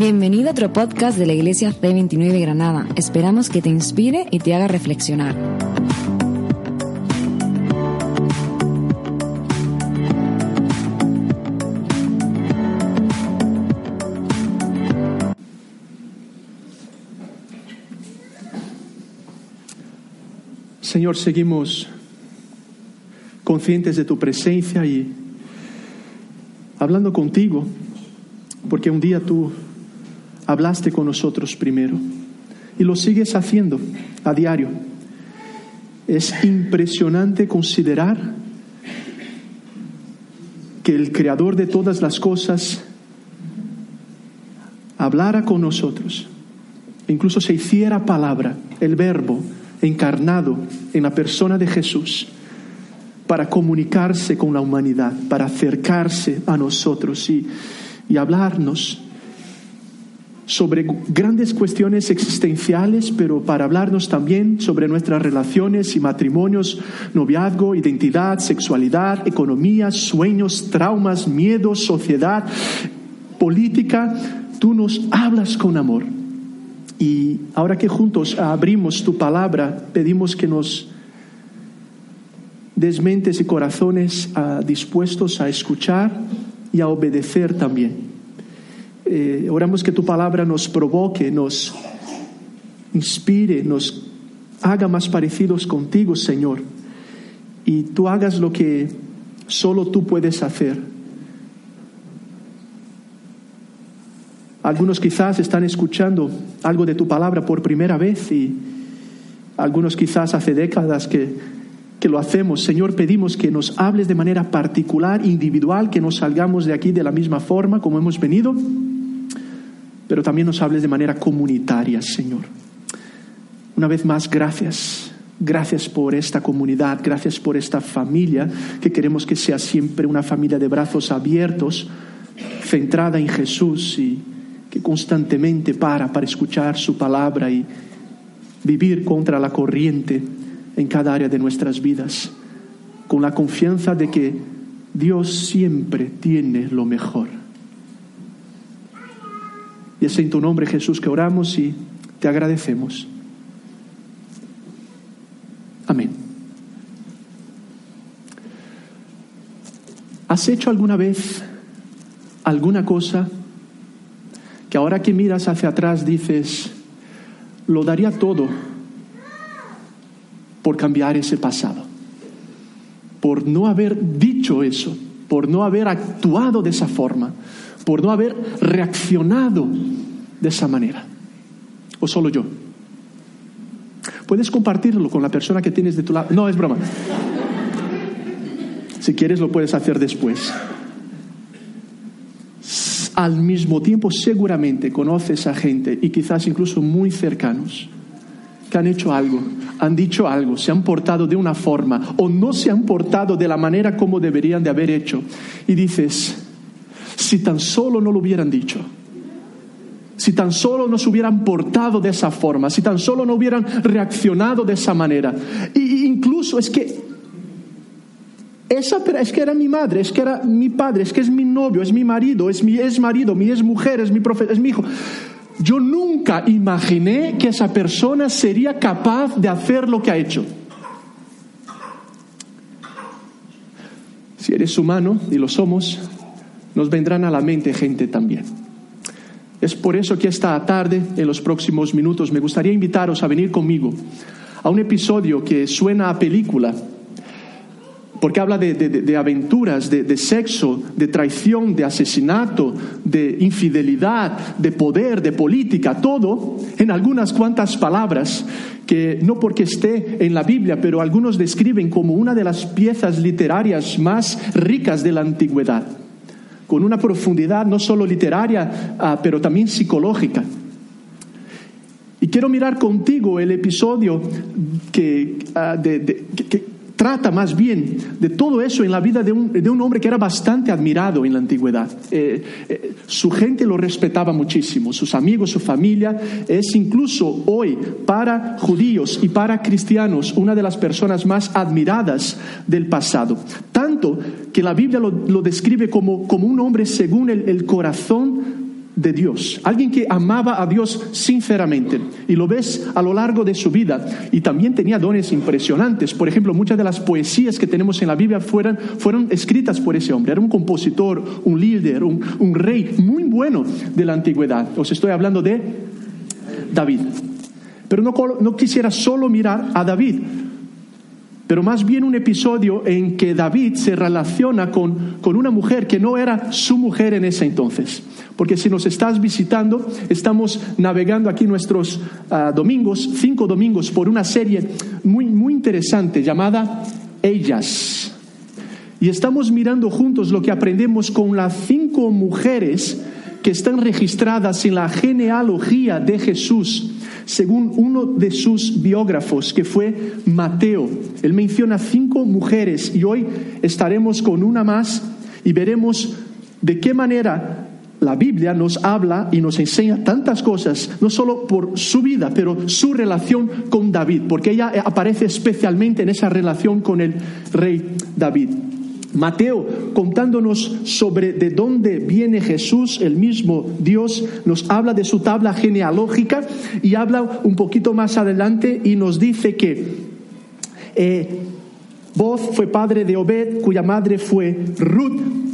Bienvenido a otro podcast de la Iglesia C29 Granada. Esperamos que te inspire y te haga reflexionar. Señor, seguimos conscientes de tu presencia y hablando contigo, porque un día tú hablaste con nosotros primero y lo sigues haciendo a diario. Es impresionante considerar que el creador de todas las cosas hablara con nosotros, incluso se hiciera palabra, el verbo encarnado en la persona de Jesús, para comunicarse con la humanidad, para acercarse a nosotros y, y hablarnos sobre grandes cuestiones existenciales, pero para hablarnos también sobre nuestras relaciones y matrimonios, noviazgo, identidad, sexualidad, economía, sueños, traumas, miedos, sociedad, política. Tú nos hablas con amor. Y ahora que juntos abrimos tu palabra, pedimos que nos des mentes y corazones ah, dispuestos a escuchar y a obedecer también eh, oramos que tu palabra nos provoque, nos inspire, nos haga más parecidos contigo, Señor. Y tú hagas lo que solo tú puedes hacer. Algunos quizás están escuchando algo de tu palabra por primera vez y algunos quizás hace décadas que, que lo hacemos. Señor, pedimos que nos hables de manera particular, individual, que nos salgamos de aquí de la misma forma como hemos venido pero también nos hables de manera comunitaria, Señor. Una vez más, gracias. Gracias por esta comunidad, gracias por esta familia, que queremos que sea siempre una familia de brazos abiertos, centrada en Jesús y que constantemente para para escuchar su palabra y vivir contra la corriente en cada área de nuestras vidas, con la confianza de que Dios siempre tiene lo mejor. Y es en tu nombre, Jesús, que oramos y te agradecemos. Amén. ¿Has hecho alguna vez alguna cosa que ahora que miras hacia atrás dices, lo daría todo por cambiar ese pasado? Por no haber dicho eso, por no haber actuado de esa forma, por no haber reaccionado de esa manera. ¿O solo yo? Puedes compartirlo con la persona que tienes de tu lado. No, es broma. Si quieres lo puedes hacer después. Al mismo tiempo seguramente conoces a gente y quizás incluso muy cercanos que han hecho algo, han dicho algo, se han portado de una forma o no se han portado de la manera como deberían de haber hecho. Y dices, si tan solo no lo hubieran dicho, si tan solo no se hubieran portado de esa forma, si tan solo no hubieran reaccionado de esa manera. Y incluso es que esa es que era mi madre, es que era mi padre, es que es mi novio, es mi marido, es mi ex marido, mi ex mujer, es mi profeta, es mi hijo. Yo nunca imaginé que esa persona sería capaz de hacer lo que ha hecho. Si eres humano, y lo somos, nos vendrán a la mente gente también. Es por eso que esta tarde, en los próximos minutos, me gustaría invitaros a venir conmigo a un episodio que suena a película, porque habla de, aventuras, de, sexo, de traición, de asesinato, de infidelidad, de poder, de política, todo en algunas cuantas palabras que no porque esté en la Biblia, pero algunos describen como una de las piezas literarias más ricas de la antigüedad con una profundidad no solo literaria, ah, pero también psicológica. Y quiero mirar contigo el episodio que, ah, que, trata más bien de todo eso en la vida de un, de un hombre que era bastante admirado en la antigüedad. Eh, eh, su gente lo respetaba muchísimo, sus amigos, su familia. Es incluso hoy para judíos y para cristianos una de las personas más admiradas del pasado. Tanto que la Biblia lo, describe como, como un hombre según el, el corazón de Dios, alguien que amaba a Dios sinceramente y lo ves a lo largo de su vida y también tenía dones impresionantes. Por ejemplo, muchas de las poesías que tenemos en la Biblia fueron, fueron escritas por ese hombre. Era un compositor, un líder, un, un rey muy bueno de la antigüedad. Os estoy hablando de David. Pero no, no quisiera solo mirar a David, pero más bien un episodio en que David se relaciona con, con, una mujer que no era su mujer en ese entonces. Porque si nos estás visitando, estamos navegando aquí nuestros uh, domingos, cinco domingos, por una serie muy, muy interesante llamada Ellas. Y estamos mirando juntos lo que aprendemos con las cinco mujeres que están registradas en la genealogía de Jesús según uno de sus biógrafos, que fue Mateo. Él menciona cinco mujeres y hoy estaremos con una más y veremos de qué manera la Biblia nos habla y nos enseña tantas cosas, no solo por su vida, pero su relación con David, porque ella aparece especialmente en esa relación con el rey David. Mateo, contándonos sobre de dónde viene Jesús, el mismo Dios, nos habla de su tabla genealógica y habla un poquito más adelante y nos dice que eh, Boz fue padre de Obed, cuya madre fue Ruth.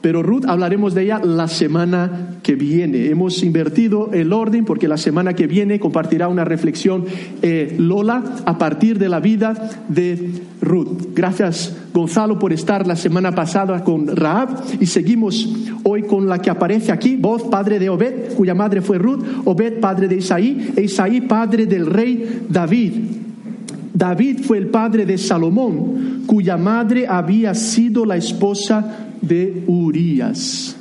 Pero Ruth hablaremos de ella la semana que viene. Hemos invertido el orden porque la semana que viene compartirá una reflexión eh, Lola a partir de la vida de Ruth. Gracias Gonzalo por estar la semana pasada con Raab y seguimos hoy con la que aparece aquí, voz padre de Obed, cuya madre fue Ruth, Obed padre de Isaí e Isaí padre del rey David. David fue el padre de Salomón, cuya madre había sido la esposa de Urias.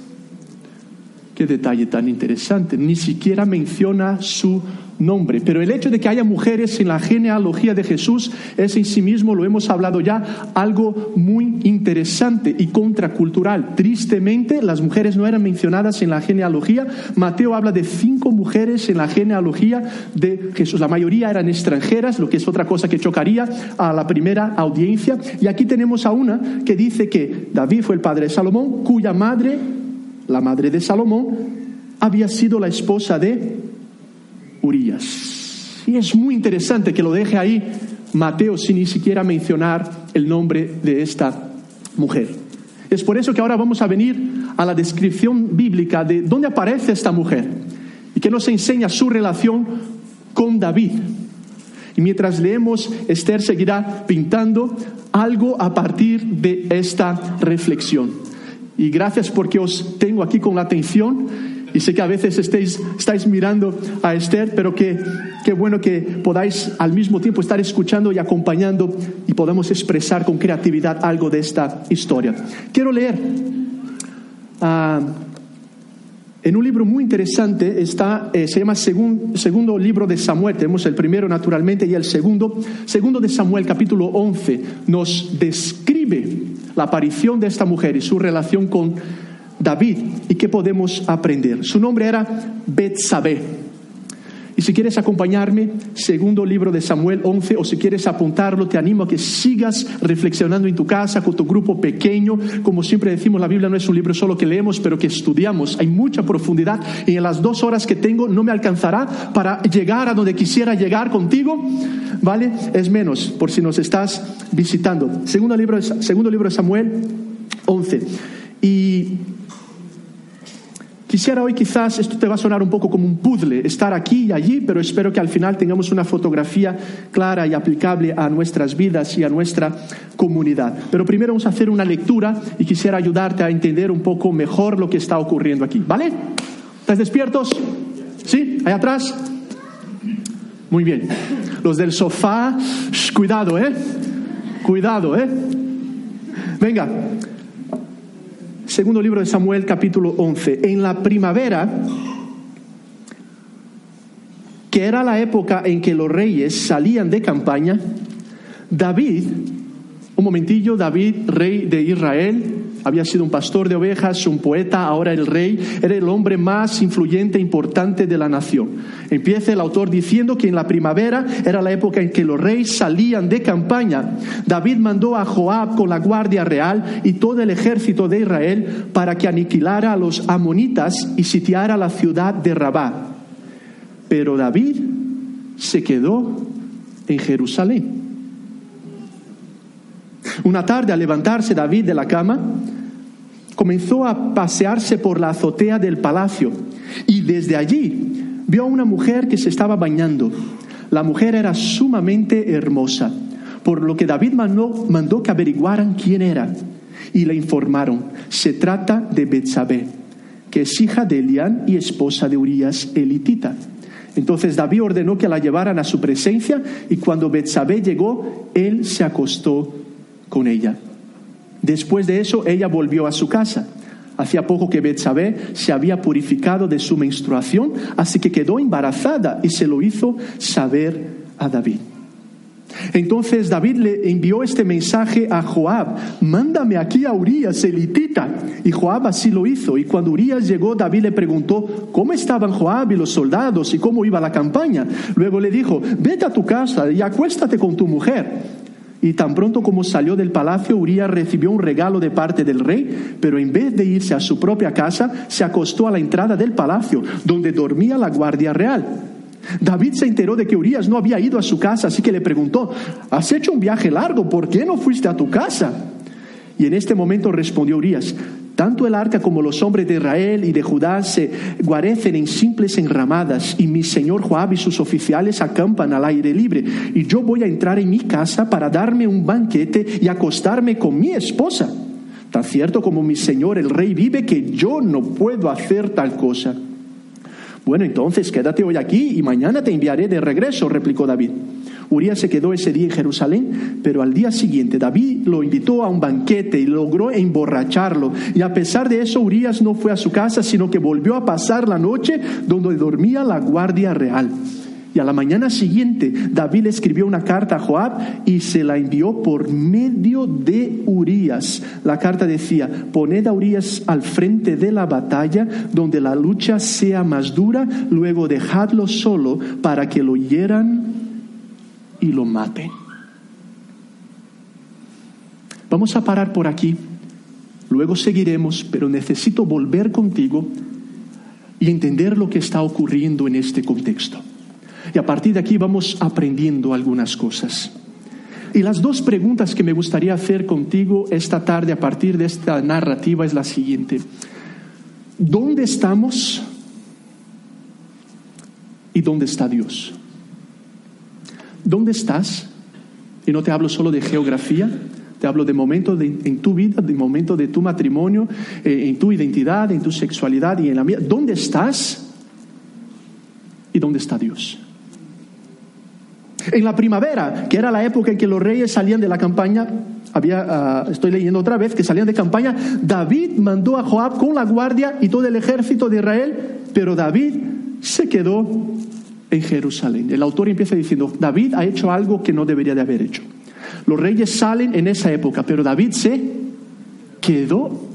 Qué detalle tan interesante. Ni siquiera menciona su nombre. Pero el hecho de que haya mujeres en la genealogía de Jesús es en sí mismo, lo hemos hablado ya, algo muy interesante y contracultural. Tristemente, las mujeres no eran mencionadas en la genealogía. Mateo habla de cinco mujeres en la genealogía de Jesús. La mayoría eran extranjeras, lo que es otra cosa que chocaría a la primera audiencia. Y aquí tenemos a una que dice que David fue el padre de Salomón, cuya madre la madre de Salomón, había sido la esposa de Y es muy interesante que lo deje ahí Mateo sin ni siquiera mencionar el nombre de esta mujer. Es por eso que ahora vamos a venir a la descripción bíblica de dónde aparece esta mujer y que nos enseña su relación con David. Y mientras leemos, Esther seguirá pintando algo a partir de esta reflexión. Y gracias porque os tengo aquí con la atención. Y sé que a veces estáis, mirando a Esther, pero que qué bueno que podáis al mismo tiempo estar escuchando y acompañando y podamos expresar con creatividad algo de esta historia. Quiero leer uh, en un libro muy interesante, está, eh, se llama Segundo Libro de Samuel. Tenemos el primero naturalmente y el segundo. Segundo de Samuel, capítulo 11, nos describe la aparición de esta mujer y su relación con David y qué podemos aprender. Su nombre era Betsabé. Y si quieres acompañarme, segundo libro de Samuel 11, o si quieres apuntarlo, te animo a que sigas reflexionando en tu casa con tu grupo pequeño. Como siempre decimos, la Biblia no es un libro solo que leemos, pero que estudiamos. Hay mucha profundidad y en las dos horas que tengo no me alcanzará para llegar a donde quisiera llegar contigo. ¿Vale? Es menos, por si nos estás visitando. Segundo libro, segundo libro de Samuel 11. Y Quisiera hoy quizás, esto te va a sonar un poco como un puzzle, estar aquí y allí, pero espero que al final tengamos una fotografía clara y aplicable a nuestras vidas y a nuestra comunidad. Pero primero vamos a hacer una lectura y quisiera ayudarte a entender un poco mejor lo que está ocurriendo aquí. ¿Vale? ¿Estás despiertos? ¿Sí? ¿Ahí atrás? Muy bien. Los del sofá, cuidado, ¿eh? Cuidado, ¿eh? Venga, Segundo libro de Samuel, capítulo 11. En la primavera, que era la época en que los reyes salían de campaña, David, un momentillo, David, rey de Israel, había sido un pastor de ovejas, un poeta, ahora el rey, era el hombre más influyente e importante de la nación. Empieza el autor diciendo que en la primavera era la época en que los reyes salían de campaña. David mandó a Joab con la guardia real y todo el ejército de Israel para que aniquilara a los amonitas y sitiara la ciudad de Rabá. Pero David se quedó en Jerusalén. Una tarde, al levantarse David de la cama, comenzó a pasearse por la azotea del palacio y desde allí vio a una mujer que se estaba bañando. La mujer era sumamente hermosa, por lo que David mandó, mandó que averiguaran quién era y le informaron, se trata de Betsabé, que es hija de Elián y esposa de Urías elitita. Entonces David ordenó que la llevaran a su presencia y cuando Betsabé llegó, él se acostó con ella. Después de eso, ella volvió a su casa. Hacía poco que Betsabé se había purificado de su menstruación, así que quedó embarazada y se lo hizo saber a David. Entonces David le envió este mensaje a Joab, mándame aquí a Urias, elitita. Y Joab así lo hizo. Y cuando Urias llegó, David le preguntó cómo estaban Joab y los soldados y cómo iba la campaña. Luego le dijo, vete a tu casa y acuéstate con tu mujer. Y tan pronto como salió del palacio, Urias recibió un regalo de parte del rey, pero en vez de irse a su propia casa, se acostó a la entrada del palacio, donde dormía la guardia real. David se enteró de que Urias no había ido a su casa, así que le preguntó, ¿has hecho un viaje largo? ¿Por qué no fuiste a tu casa? Y en este momento respondió Urias, tanto el arca como los hombres de Israel y de Judá se guarecen en simples enramadas, y mi señor Joab y sus oficiales acampan al aire libre, y yo voy a entrar en mi casa para darme un banquete y acostarme con mi esposa. Tan cierto como mi señor el rey vive que yo no puedo hacer tal cosa. Bueno, entonces quédate hoy aquí y mañana te enviaré de regreso, replicó David. Urias se quedó ese día en Jerusalén, pero al día siguiente David lo invitó a un banquete y logró emborracharlo. Y a pesar de eso, Urias no fue a su casa, sino que volvió a pasar la noche donde dormía la guardia real. Y a la mañana siguiente, David escribió una carta a Joab y se la envió por medio de Urias. La carta decía, poned a Urias al frente de la batalla, donde la lucha sea más dura, luego dejadlo solo para que lo hieran y lo mate. Vamos a parar por aquí, luego seguiremos, pero necesito volver contigo y entender lo que está ocurriendo en este contexto. Y a partir de aquí vamos aprendiendo algunas cosas. Y las dos preguntas que me gustaría hacer contigo esta tarde a partir de esta narrativa es la siguiente. ¿Dónde estamos? ¿Y dónde está Dios? ¿Dónde estás? Y no te hablo solo de geografía, te hablo de momentos en tu vida, de momentos de tu matrimonio, eh, en tu identidad, en tu sexualidad y en la mía. ¿Dónde estás? ¿Y dónde está Dios? En la primavera, que era la época en que los reyes salían de la campaña, había, ah, estoy leyendo otra vez, que salían de campaña, David mandó a Joab con la guardia y todo el ejército de Israel, pero David se quedó en Jerusalén. El autor empieza diciendo, David ha hecho algo que no debería de haber hecho. Los reyes salen en esa época, pero David se quedó.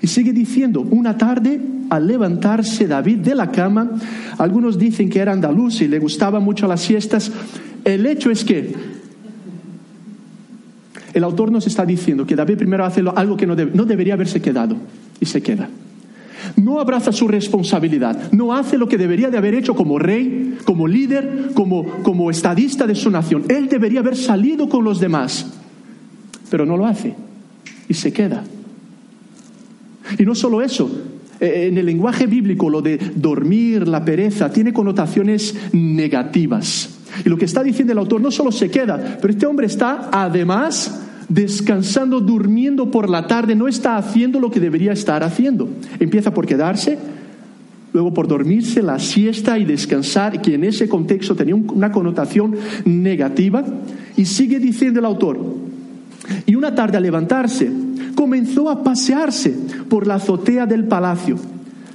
Y sigue diciendo, una tarde al levantarse David de la cama, algunos dicen que era andaluz y le gustaban mucho las siestas, el hecho es que el autor nos está diciendo que David primero hace algo que no, no debería haberse quedado y se queda no abraza su responsabilidad, no hace lo que debería de haber hecho como rey, como líder, como, como estadista de su nación. Él debería haber salido con los demás, pero no lo hace y se queda. Y no solo eso, eh, en el lenguaje bíblico lo de dormir, la pereza, tiene connotaciones negativas. Y lo que está diciendo el autor no solo se queda, pero este hombre está además descansando, durmiendo por la tarde, no está haciendo lo que debería estar haciendo. Empieza por quedarse, luego por dormirse, la siesta y descansar, que en ese contexto tenía una connotación negativa, y sigue diciendo el autor, y una tarde al levantarse, comenzó a pasearse por la azotea del palacio.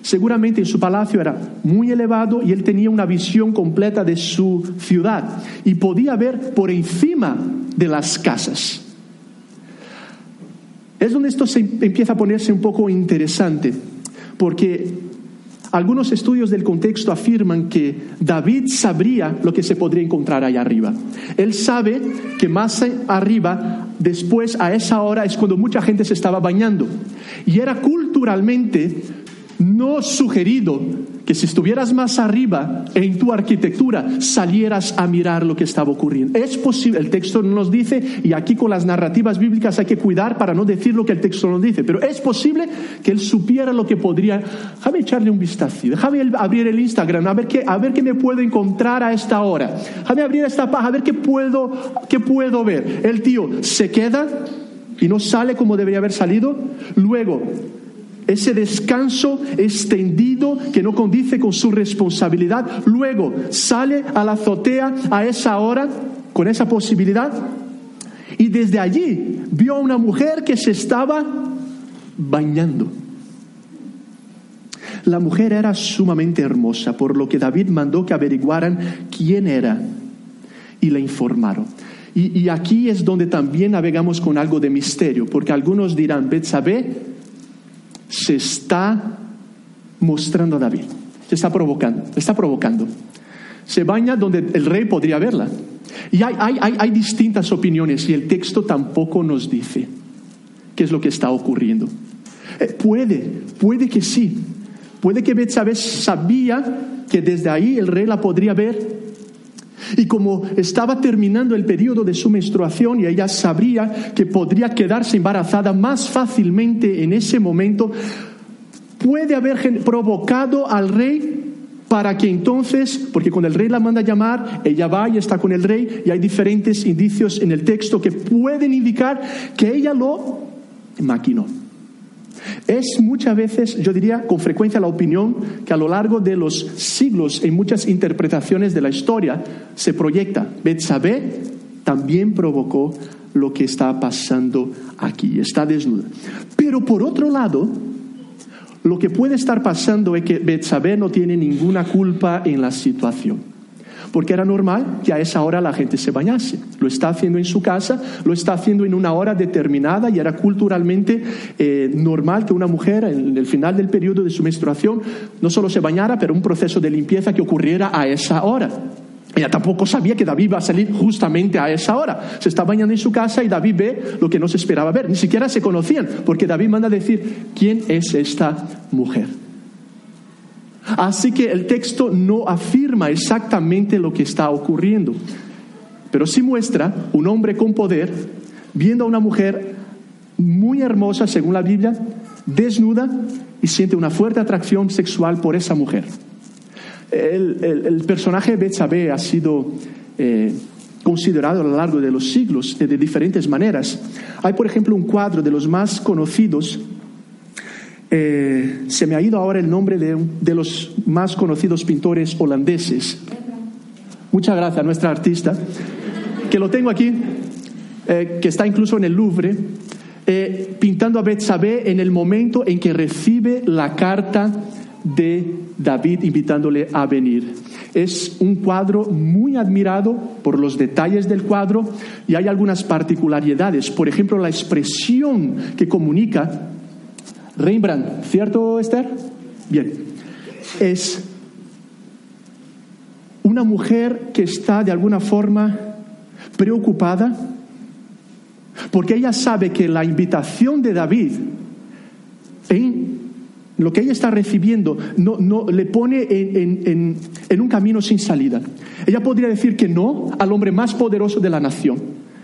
Seguramente en su palacio era muy elevado y él tenía una visión completa de su ciudad y podía ver por encima de las casas. Es donde esto se empieza a ponerse un poco interesante, porque algunos estudios del contexto afirman que David sabría lo que se podría encontrar allá arriba. Él sabe que más arriba, después a esa hora, es cuando mucha gente se estaba bañando. Y era culturalmente no sugerido que si estuvieras más arriba en tu arquitectura salieras a mirar lo que estaba ocurriendo. Es posible, el texto no nos dice, y aquí con las narrativas bíblicas hay que cuidar para no decir lo que el texto nos dice, pero es posible que él supiera lo que podría. Déjame echarle un vistazo, déjame abrir el Instagram, a ver qué, a ver qué me puedo encontrar a esta hora. Déjame abrir esta página, a ver qué puedo, qué puedo ver. El tío se queda y no sale como debería haber salido. Luego, ese descanso extendido que no condice con su responsabilidad. Luego sale a la azotea a esa hora con esa posibilidad y desde allí vio a una mujer que se estaba bañando. La mujer era sumamente hermosa, por lo que David mandó que averiguaran quién era y le informaron. Y, aquí es donde también navegamos con algo de misterio, porque algunos dirán, Betsabé se está mostrando a David, se está provocando, está provocando. Se baña donde el rey podría verla. Y hay, hay, distintas opiniones y el texto tampoco nos dice qué es lo que está ocurriendo. Eh, puede, puede que sí. Puede que Betsabé sabía que desde ahí el rey la podría ver y como estaba terminando el periodo de su menstruación y ella sabría que podría quedarse embarazada más fácilmente en ese momento, puede haber provocado al rey para que entonces, porque cuando el rey la manda a llamar, ella va y está con el rey y hay diferentes indicios en el texto que pueden indicar que ella lo maquinó. Es muchas veces, yo diría con frecuencia, la opinión que a lo largo de los siglos, en muchas interpretaciones de la historia, se proyecta. Betsabé también provocó lo que está pasando aquí, está desnuda. Pero por otro lado, lo que puede estar pasando es que Betsabé no tiene ninguna culpa en la situación porque era normal que a esa hora la gente se bañase. Lo está haciendo en su casa, lo está haciendo en una hora determinada y era culturalmente eh, normal que una mujer en el final del periodo de su menstruación no solo se bañara, pero un proceso de limpieza que ocurriera a esa hora. Ella tampoco sabía que David iba a salir justamente a esa hora. Se está bañando en su casa y David ve lo que no se esperaba ver. Ni siquiera se conocían, porque David manda decir, ¿quién es esta mujer? Así que el texto no afirma exactamente lo que está ocurriendo, pero sí muestra un hombre con poder viendo a una mujer muy hermosa, según la Biblia, desnuda y siente una fuerte atracción sexual por esa mujer. El, personaje de Betsabé ha sido eh, considerado a lo largo de los siglos de diferentes maneras. Hay, por ejemplo, un cuadro de los más conocidos eh, se me ha ido ahora el nombre de, los más conocidos pintores holandeses. Muchas gracias a nuestra artista, que lo tengo aquí, eh, que está incluso en el Louvre, eh, pintando a Betsabé en el momento en que recibe la carta de David invitándole a venir. Es un cuadro muy admirado por los detalles del cuadro y hay algunas particularidades. Por ejemplo, la expresión que comunica Rembrandt, ¿cierto Esther? Bien, es una mujer que está de alguna forma preocupada porque ella sabe que la invitación de David en lo que ella está recibiendo no, no le pone en, en, un camino sin salida. Ella podría decir que no al hombre más poderoso de la nación.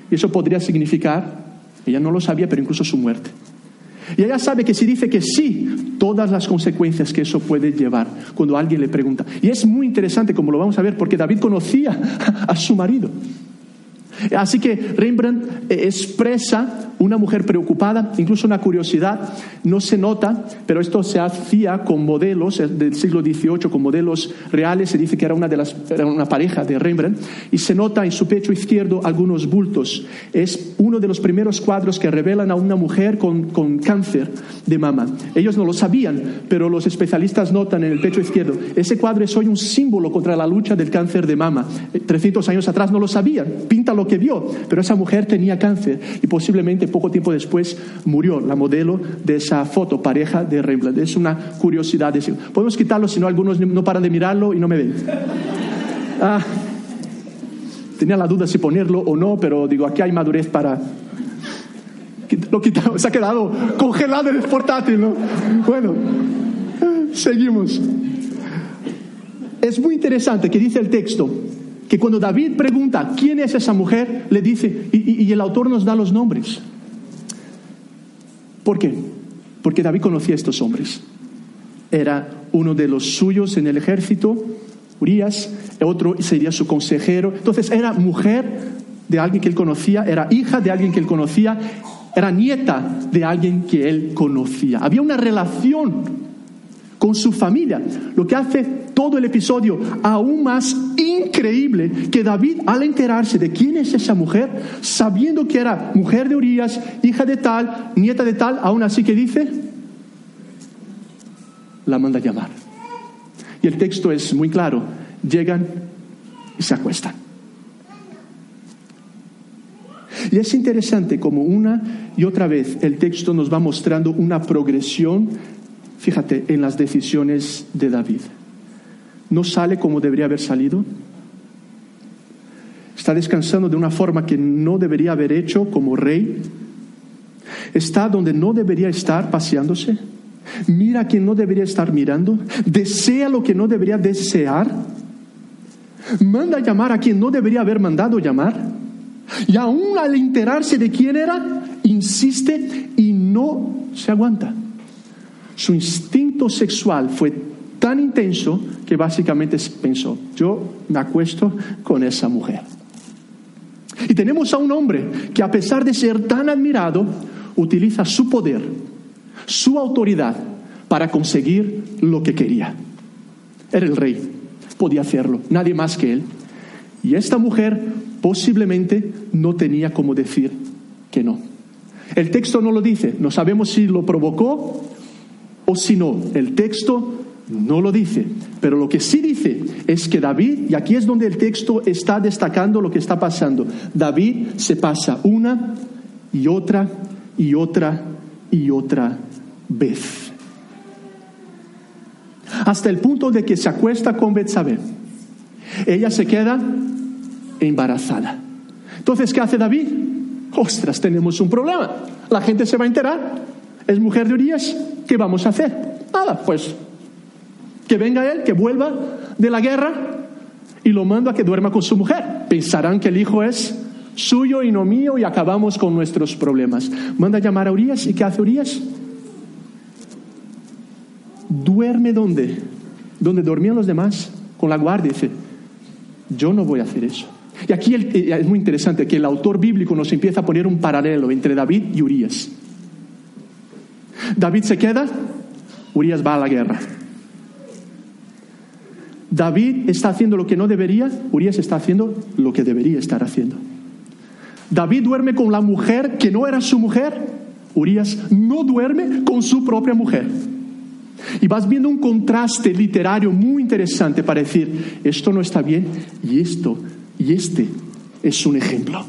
Y eso podría significar, ella no lo sabía, pero incluso su muerte. Y ella sabe que si dice que sí, todas las consecuencias que eso puede llevar cuando alguien le pregunta. Y es muy interesante, como lo vamos a ver, porque David conocía a su marido. Así que Rembrandt eh, expresa una mujer preocupada, incluso una curiosidad, no se nota, pero esto se hacía con modelos del siglo XVIII, con modelos reales, se dice que era una, de las, era una pareja de Rembrandt, y se nota en su pecho izquierdo algunos bultos. Es uno de los primeros cuadros que revelan a una mujer con, con cáncer de mama. Ellos no lo sabían, pero los especialistas notan en el pecho izquierdo, ese cuadro es hoy un símbolo contra la lucha del cáncer de mama. 300 eh, años atrás no lo sabían, píntalo lo que vio, pero esa mujer tenía cáncer y posiblemente poco tiempo después murió la modelo de esa foto, pareja de Rembrandt. Es una curiosidad. Podemos quitarlo, si no algunos no paran de mirarlo y no me ven. Ah, tenía la duda si ponerlo o no, pero digo, aquí hay madurez para... Lo quitamos, se ha quedado congelado en el portátil, ¿no? Bueno, seguimos. Es muy interesante que dice el texto que cuando David pregunta quién es esa mujer, le dice, y el autor nos da los nombres. ¿Por qué? Porque David conocía a estos hombres. Era uno de los suyos en el ejército, Urias, otro sería su consejero. Entonces era mujer de alguien que él conocía, era hija de alguien que él conocía, era nieta de alguien que él conocía. Había una relación con su familia, lo que hace todo el episodio aún más increíble que David al enterarse de quién es esa mujer, sabiendo que era mujer de Urias, hija de tal, nieta de tal, aún así que dice, la manda a llamar. Y el texto es muy claro, llegan y se acuestan. Y es interesante como una y otra vez el texto nos va mostrando una progresión, fíjate, en las decisiones de David. No sale como debería haber salido. Está descansando de una forma que no debería haber hecho como rey. Está donde no debería estar paseándose. Mira a quien no debería estar mirando. Desea lo que no debería desear. Manda llamar a quien no debería haber mandado llamar. Y aún al enterarse de quién era, insiste y no se aguanta. Su instinto sexual fue tan intenso que básicamente pensó, yo me acuesto con esa mujer. Y tenemos a un hombre que a pesar de ser tan admirado, utiliza su poder, su autoridad para conseguir lo que quería. Era el rey, podía hacerlo, nadie más que él. Y esta mujer posiblemente no tenía como decir que no. El texto no lo dice, no sabemos si lo provocó o si no. El texto no lo dice, pero lo que sí dice es que David, y aquí es donde el texto está destacando lo que está pasando, David se pasa una y otra y otra y otra vez. Hasta el punto de que se acuesta con Betsabé. Ella se queda embarazada. Entonces, ¿qué hace David? Ostras, tenemos un problema. La gente se va a enterar. Es mujer de Urias. ¿Qué vamos a hacer? Nada, pues que venga él, que vuelva de la guerra y lo mando a que duerma con su mujer. Pensarán que el hijo es suyo y no mío y acabamos con nuestros problemas. Manda a llamar a Urias y ¿qué hace Urias? Duerme donde? Donde dormían los demás, con la guardia. Dice, yo no voy a hacer eso. Y aquí eh, es muy interesante que el autor bíblico nos empieza a poner un paralelo entre David y Urias. David se queda, Urias va a la guerra. David está haciendo lo que no debería, Urias está haciendo lo que debería estar haciendo. David duerme con la mujer que no era su mujer, Urias no duerme con su propia mujer. Y vas viendo un contraste literario muy interesante para decir, esto no está bien y esto y este es un ejemplo.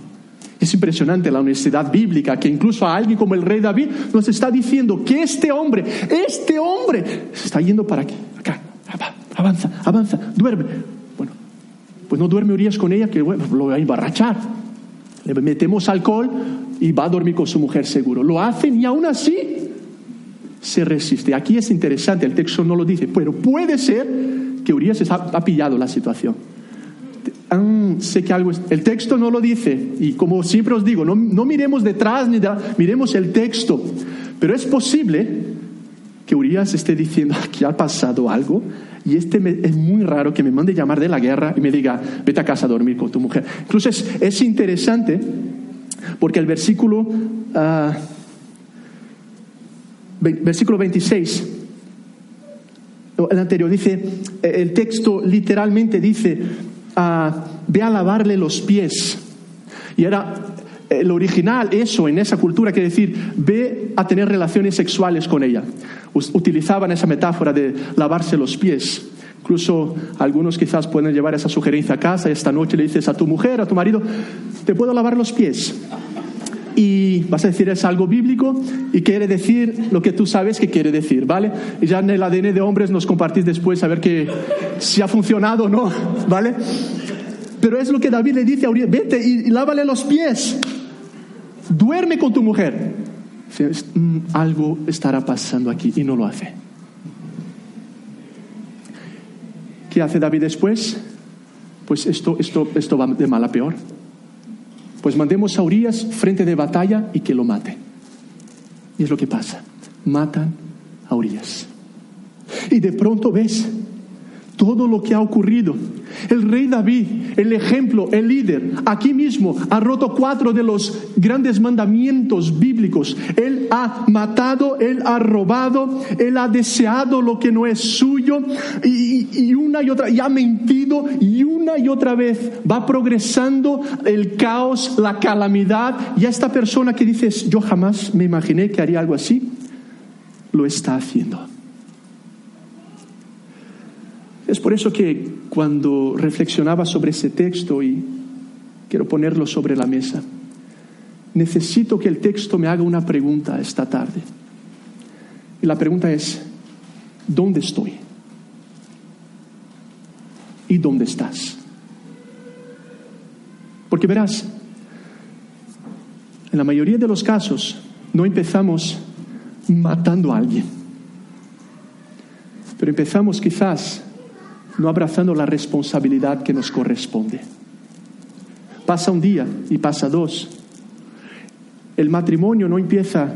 Es impresionante la honestidad bíblica que incluso a alguien como el rey David nos está diciendo que este hombre, este hombre, se está yendo para aquí, acá, avanza, avanza, duerme. Bueno, pues no duerme Urias con ella, que lo va a embarrachar. Le metemos alcohol y va a dormir con su mujer seguro. Lo hacen y aún así se resiste. Aquí es interesante, el texto no lo dice, pero puede ser que Urias ha pillado la situación sé que algo el texto no lo dice y como siempre os digo, no, miremos detrás ni miremos el texto, pero es posible que Urias esté diciendo que ha pasado algo y este es muy raro que me mande llamar de la guerra y me diga vete a casa a dormir con tu mujer. Incluso es, interesante porque el versículo uh, versículo 26 el anterior dice el texto literalmente dice ve a lavarle los pies. Y era el original, eso en esa cultura, quiere decir, ve a tener relaciones sexuales con ella. Utilizaban esa metáfora de lavarse los pies. Incluso algunos quizás pueden llevar esa sugerencia a casa y esta noche le dices a tu mujer, a tu marido, ¿te puedo lavar los pies? Y vas a decir es algo bíblico y quiere decir lo que tú sabes que quiere decir, ¿vale? Y ya en el ADN de hombres nos compartís después a ver que, si ha funcionado o no, ¿vale? Pero es lo que David le dice a Uriel, vete y, lávale los pies, duerme con tu mujer. Mm, algo estará pasando aquí y no lo hace. ¿Qué hace David después? Pues esto, esto, esto va de mal a peor. Pues mandemos a Urias frente de batalla y que lo mate. Y es lo que pasa. Matan a Urias. Y de pronto ves todo lo que ha ocurrido. El rey David, el ejemplo, el líder, aquí mismo ha roto cuatro de los grandes mandamientos bíblicos. Él ha matado, él ha robado, él ha deseado lo que no es suyo y, una y otra, y ha mentido y una y otra vez va progresando el caos, la calamidad. Y a esta persona que dices, yo jamás me imaginé que haría algo así, lo está haciendo. Es por eso que cuando reflexionaba sobre ese texto y quiero ponerlo sobre la mesa, necesito que el texto me haga una pregunta esta tarde. Y la pregunta es, ¿dónde estoy? ¿Y dónde estás? Porque verás, en la mayoría de los casos no empezamos matando a alguien, pero empezamos quizás no abrazando la responsabilidad que nos corresponde. Pasa un día y pasa dos. El matrimonio no empieza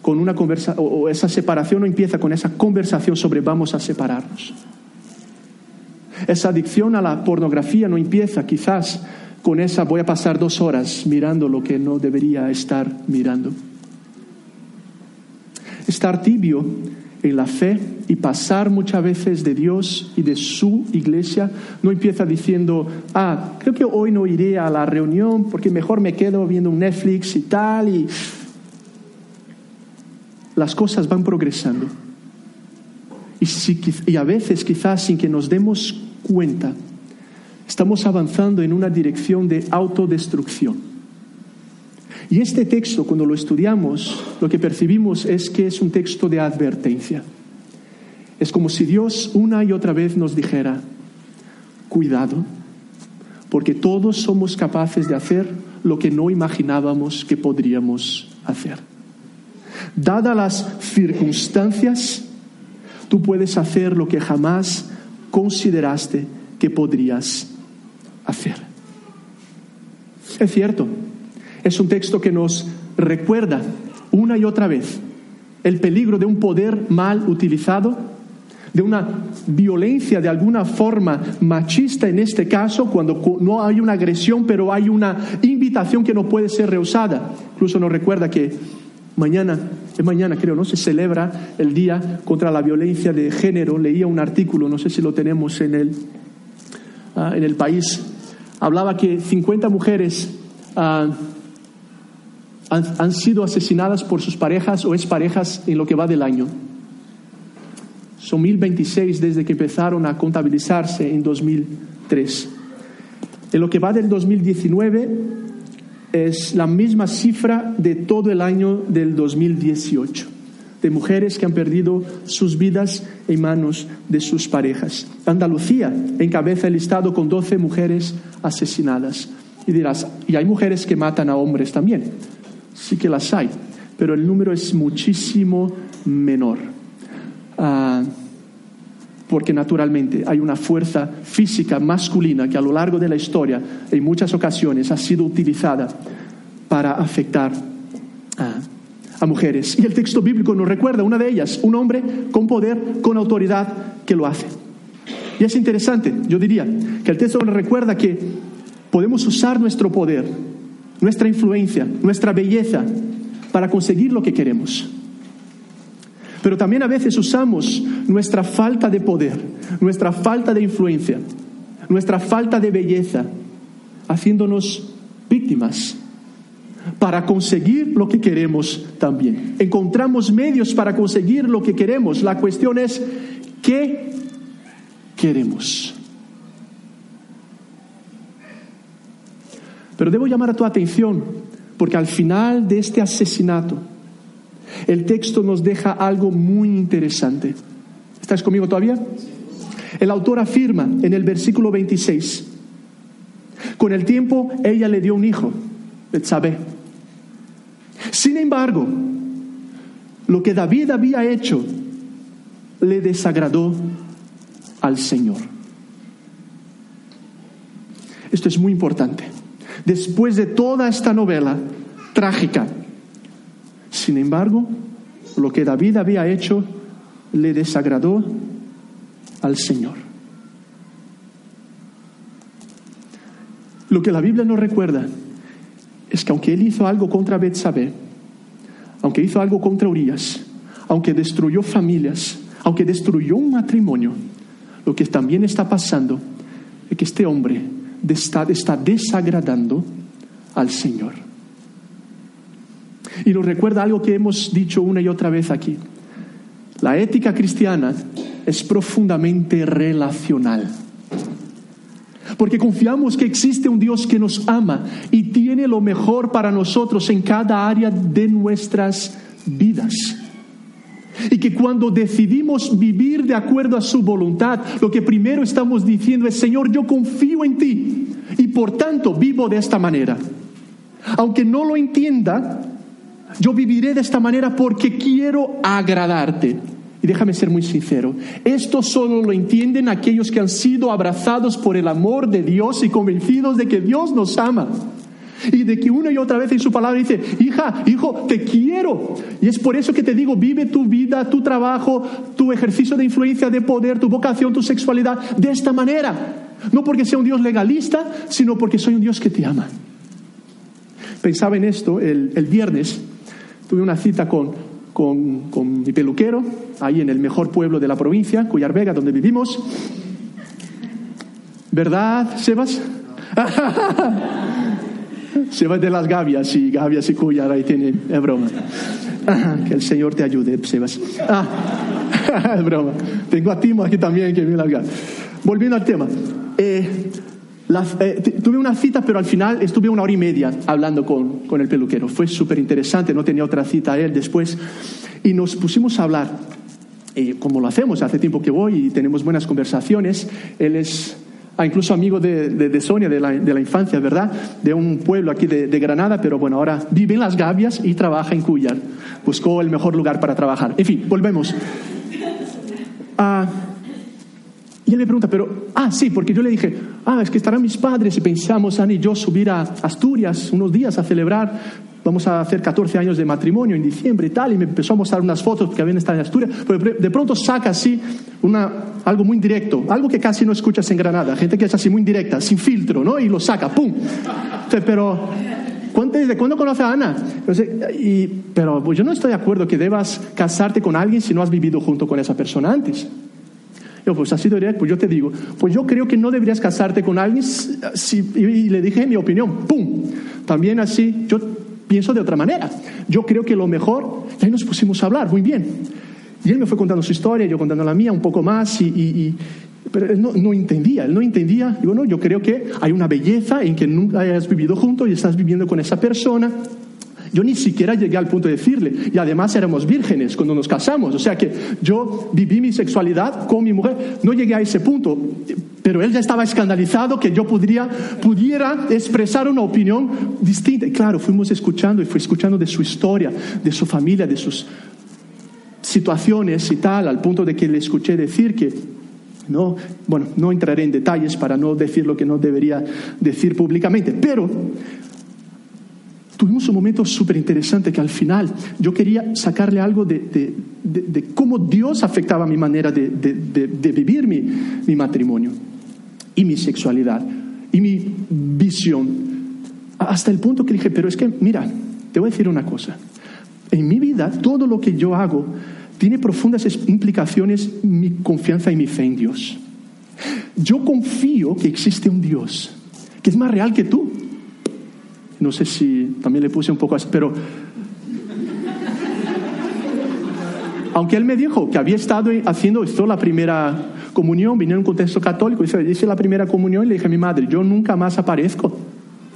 con una conversación, o esa separación no empieza con esa conversación sobre vamos a separarnos. Esa adicción a la pornografía no empieza quizás con esa voy a pasar dos horas mirando lo que no debería estar mirando. Estar tibio en la fe y pasar muchas veces de Dios y de su iglesia, no empieza diciendo, ah, creo que hoy no iré a la reunión porque mejor me quedo viendo un Netflix y tal, y las cosas van progresando. Y, y a veces quizás sin que nos demos cuenta, estamos avanzando en una dirección de autodestrucción. Y este texto, cuando lo estudiamos, lo que percibimos es que es un texto de advertencia. Es como si Dios una y otra vez nos dijera, cuidado, porque todos somos capaces de hacer lo que no imaginábamos que podríamos hacer. Dadas las circunstancias, tú puedes hacer lo que jamás consideraste que podrías hacer. Es cierto, es un texto que nos recuerda una y otra vez el peligro de un poder mal utilizado de una violencia de alguna forma machista en este caso, cuando no hay una agresión, pero hay una invitación que no puede ser rehusada. Incluso nos recuerda que mañana, es mañana creo, ¿no? Se celebra el Día contra la Violencia de Género. Leía un artículo, no sé si lo tenemos en el, ah, en el país, hablaba que 50 mujeres ah, han, sido asesinadas por sus parejas o exparejas en lo que va del año. Son 1026 desde que empezaron a contabilizarse en 2003. En lo que va del 2019 es la misma cifra de todo el año del 2018, de mujeres que han perdido sus vidas en manos de sus parejas. Andalucía encabeza el listado con 12 mujeres asesinadas. Y dirás, y hay mujeres que matan a hombres también. Sí que las hay, pero el número es muchísimo menor. Ah, porque naturalmente hay una fuerza física masculina que a lo largo de la historia en muchas ocasiones ha sido utilizada para afectar a, mujeres. Y el texto bíblico nos recuerda una de ellas, un hombre con poder, con autoridad que lo hace. Y es interesante, yo diría, que el texto nos recuerda que podemos usar nuestro poder, nuestra influencia, nuestra belleza para conseguir lo que queremos. Pero también a veces usamos nuestra falta de poder, nuestra falta de influencia, nuestra falta de belleza, haciéndonos víctimas para conseguir lo que queremos también. Encontramos medios para conseguir lo que queremos. La cuestión es qué queremos. Pero debo llamar a tu atención, porque al final de este asesinato, el texto nos deja algo muy interesante. ¿Estás conmigo todavía? El autor afirma en el versículo 26, con el tiempo ella le dio un hijo, Betsabé. Sin embargo, lo que David había hecho le desagradó al Señor. Esto es muy importante. Después de toda esta novela trágica, sin embargo, lo que David había hecho le desagradó al Señor. Lo que la Biblia nos recuerda es que aunque él hizo algo contra Betsabé, aunque hizo algo contra Urias, aunque destruyó familias, aunque destruyó un matrimonio, lo que también está pasando es que este hombre está, está desagradando al Señor. Y nos recuerda algo que hemos dicho una y otra vez aquí. La ética cristiana es profundamente relacional. Porque confiamos que existe un Dios que nos ama y tiene lo mejor para nosotros en cada área de nuestras vidas. Y que cuando decidimos vivir de acuerdo a su voluntad, lo que primero estamos diciendo es, Señor, yo confío en ti y por tanto vivo de esta manera. Aunque no lo entienda, yo viviré de esta manera porque quiero agradarte. Y déjame ser muy sincero, esto solo lo entienden aquellos que han sido abrazados por el amor de Dios y convencidos de que Dios nos ama. Y de que una y otra vez en su palabra dice, hija, hijo, te quiero. Y es por eso que te digo, vive tu vida, tu trabajo, tu ejercicio de influencia, de poder, tu vocación, tu sexualidad, de esta manera. No porque sea un Dios legalista, sino porque soy un Dios que te ama. Pensaba en esto el, el viernes, tuve una cita con, con, con, mi peluquero, ahí en el mejor pueblo de la provincia, Cuyar Vega, donde vivimos. ¿Verdad, Sebas? Sebas de las Gavias, y Gavias y Cuyar, ahí tiene, es broma. que el Señor te ayude, Sebas. Ah, es broma. Tengo a Timo aquí también que me larga. Volviendo al tema. Eh, eh, tuve una cita, pero al final estuve una hora y media hablando con, con el peluquero. Fue súper interesante, no tenía otra cita él después. Y nos pusimos a hablar, eh, como lo hacemos, hace tiempo que voy y tenemos buenas conversaciones. Él es ah, incluso amigo de, de, Sonia, de la, de la, infancia, ¿verdad? De un pueblo aquí de, Granada, pero bueno, ahora vive en Las Gavias y trabaja en Cuyar. Buscó el mejor lugar para trabajar. En fin, volvemos. Ah, y él me pregunta, pero, ah, sí, porque yo le dije, ah, es que estarán mis padres y pensamos, Ana y yo, subir a Asturias unos días a celebrar, vamos a hacer 14 años de matrimonio en diciembre y tal, y me empezó a mostrar unas fotos que habían estado en Asturias, pero de pronto saca así una, algo muy directo, algo que casi no escuchas en Granada, gente que es así muy directa, sin filtro, ¿no? Y lo saca, ¡pum! Entonces, pero, ¿desde cuándo conoce a Ana? y, pero pues yo no estoy de acuerdo que debas casarte con alguien si no has vivido junto con esa persona antes. Yo, pues así debería, pues yo te digo, pues yo creo que no deberías casarte con alguien si, y le dije mi opinión, ¡pum! También así, yo pienso de otra manera. Yo creo que lo mejor, y ahí nos pusimos a hablar, muy bien. Y él me fue contando su historia, yo contando la mía un poco más, y, y, pero él no, no, entendía, él no entendía. Digo, no, yo creo que hay una belleza en que nunca hayas vivido junto y estás viviendo con esa persona. Yo ni siquiera llegué al punto de decirle, y además éramos vírgenes cuando nos casamos, o sea que yo viví mi sexualidad con mi mujer, no llegué a ese punto, pero él ya estaba escandalizado que yo pudiera, pudiera expresar una opinión distinta. Y claro, fuimos escuchando y fui escuchando de su historia, de su familia, de sus situaciones y tal, al punto de que le escuché decir que no, bueno, no entraré en detalles para no decir lo que no debería decir públicamente, pero tuvimos un momento súper interesante que al final yo quería sacarle algo de, cómo Dios afectaba mi manera de, vivir mi, mi matrimonio y mi sexualidad y mi visión. Hasta el punto que dije, pero es que, mira, te voy a decir una cosa. En mi vida, todo lo que yo hago tiene profundas implicaciones mi confianza y mi fe en Dios. Yo confío que existe un Dios que es más real que tú, no sé si también le puse un poco así, pero... aunque él me dijo que había estado haciendo esto la primera comunión, vine en un contexto católico, hice la primera comunión y le dije a mi madre, yo nunca más aparezco.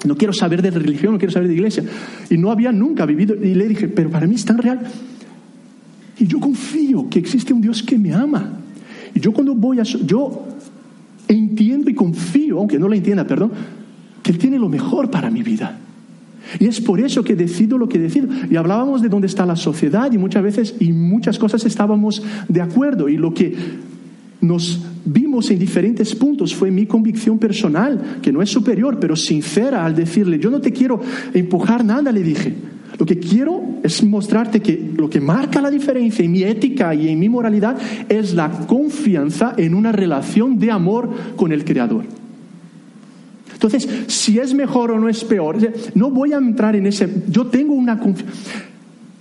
No quiero saber de religión, no quiero saber de iglesia. Y no había nunca vivido. Y le dije, pero para mí es tan real. Y yo confío que existe un Dios que me ama. Y yo cuando voy a... Yo entiendo y confío, aunque no lo entienda, perdón, que Él tiene lo mejor para mi vida. Y es por eso que decido lo que decido. Y hablábamos de dónde está la sociedad y muchas veces y muchas cosas estábamos de acuerdo. Y lo que nos vimos en diferentes puntos fue mi convicción personal, que no es superior, pero sincera al decirle, yo no te quiero empujar nada, le dije. Lo que quiero es mostrarte que lo que marca la diferencia en mi ética y en mi moralidad es la confianza en una relación de amor con el Creador. Entonces, si es mejor o no es peor, no voy a entrar en ese... Yo tengo una.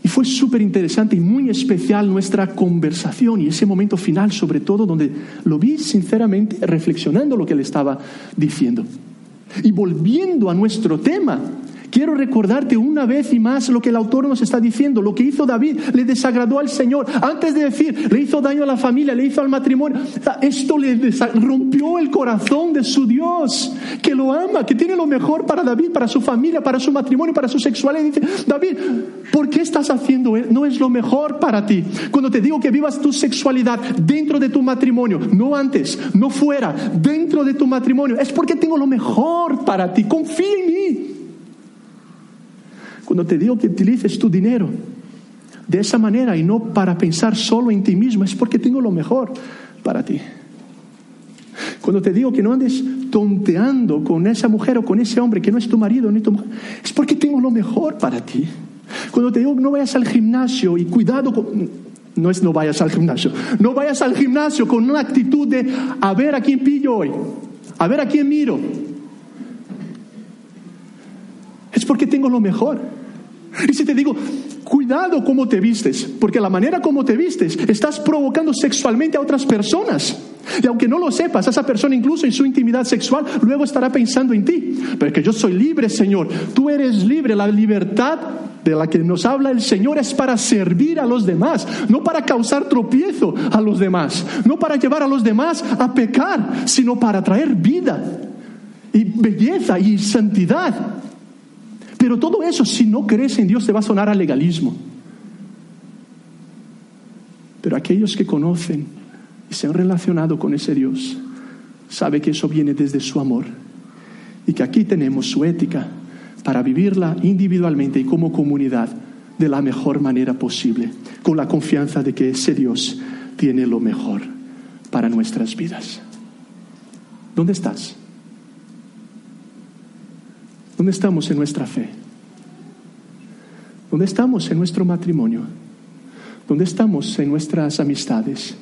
Y fue súper interesante y muy especial nuestra conversación y ese momento final, sobre todo, donde lo vi sinceramente reflexionando lo que le estaba diciendo. Y volviendo a nuestro tema, Quiero recordarte una vez y más lo que el autor nos está diciendo. Lo que hizo David le desagradó al Señor. Antes de decir, le hizo daño a la familia, le hizo al matrimonio. Esto le rompió el corazón de su Dios, que lo ama, que tiene lo mejor para David, para su familia, para su matrimonio, para su sexualidad. Y dice, David, ¿por qué estás haciendo? eso? No es lo mejor para ti. Cuando te digo que vivas tu sexualidad dentro de tu matrimonio, no antes, no fuera, dentro de tu matrimonio, es porque tengo lo mejor para ti. Confía en mí. Cuando te digo que utilices tu dinero de esa manera y no para pensar solo en ti mismo, es porque tengo lo mejor para ti. Cuando te digo que no andes tonteando con esa mujer o con ese hombre que no es tu marido ni tu mujer, es porque tengo lo mejor para ti. Cuando te digo que no vayas al gimnasio y cuidado con... No es no vayas al gimnasio. No vayas al gimnasio con una actitud de a ver a quién pillo hoy. A ver a quién miro. Es porque tengo lo mejor. Y si te digo, cuidado cómo te vistes, porque la manera como te vistes estás provocando sexualmente a otras personas. Y aunque no lo sepas, esa persona incluso en su intimidad sexual luego estará pensando en ti. Pero que yo soy libre, Señor. Tú eres libre. La libertad de la que nos habla el Señor es para servir a los demás, no para causar tropiezo a los demás, no para llevar a los demás a pecar, sino para traer vida y belleza y santidad pero todo eso, si no crees en Dios, te va a sonar a legalismo. Pero aquellos que conocen y se han relacionado con ese Dios, sabe que eso viene desde su amor y que aquí tenemos su ética para vivirla individualmente y como comunidad de la mejor manera posible, con la confianza de que ese Dios tiene lo mejor para nuestras vidas. ¿Dónde estás? ¿Dónde estamos en nuestra fe? ¿Dónde estamos en nuestro matrimonio? ¿Dónde estamos en nuestras amistades?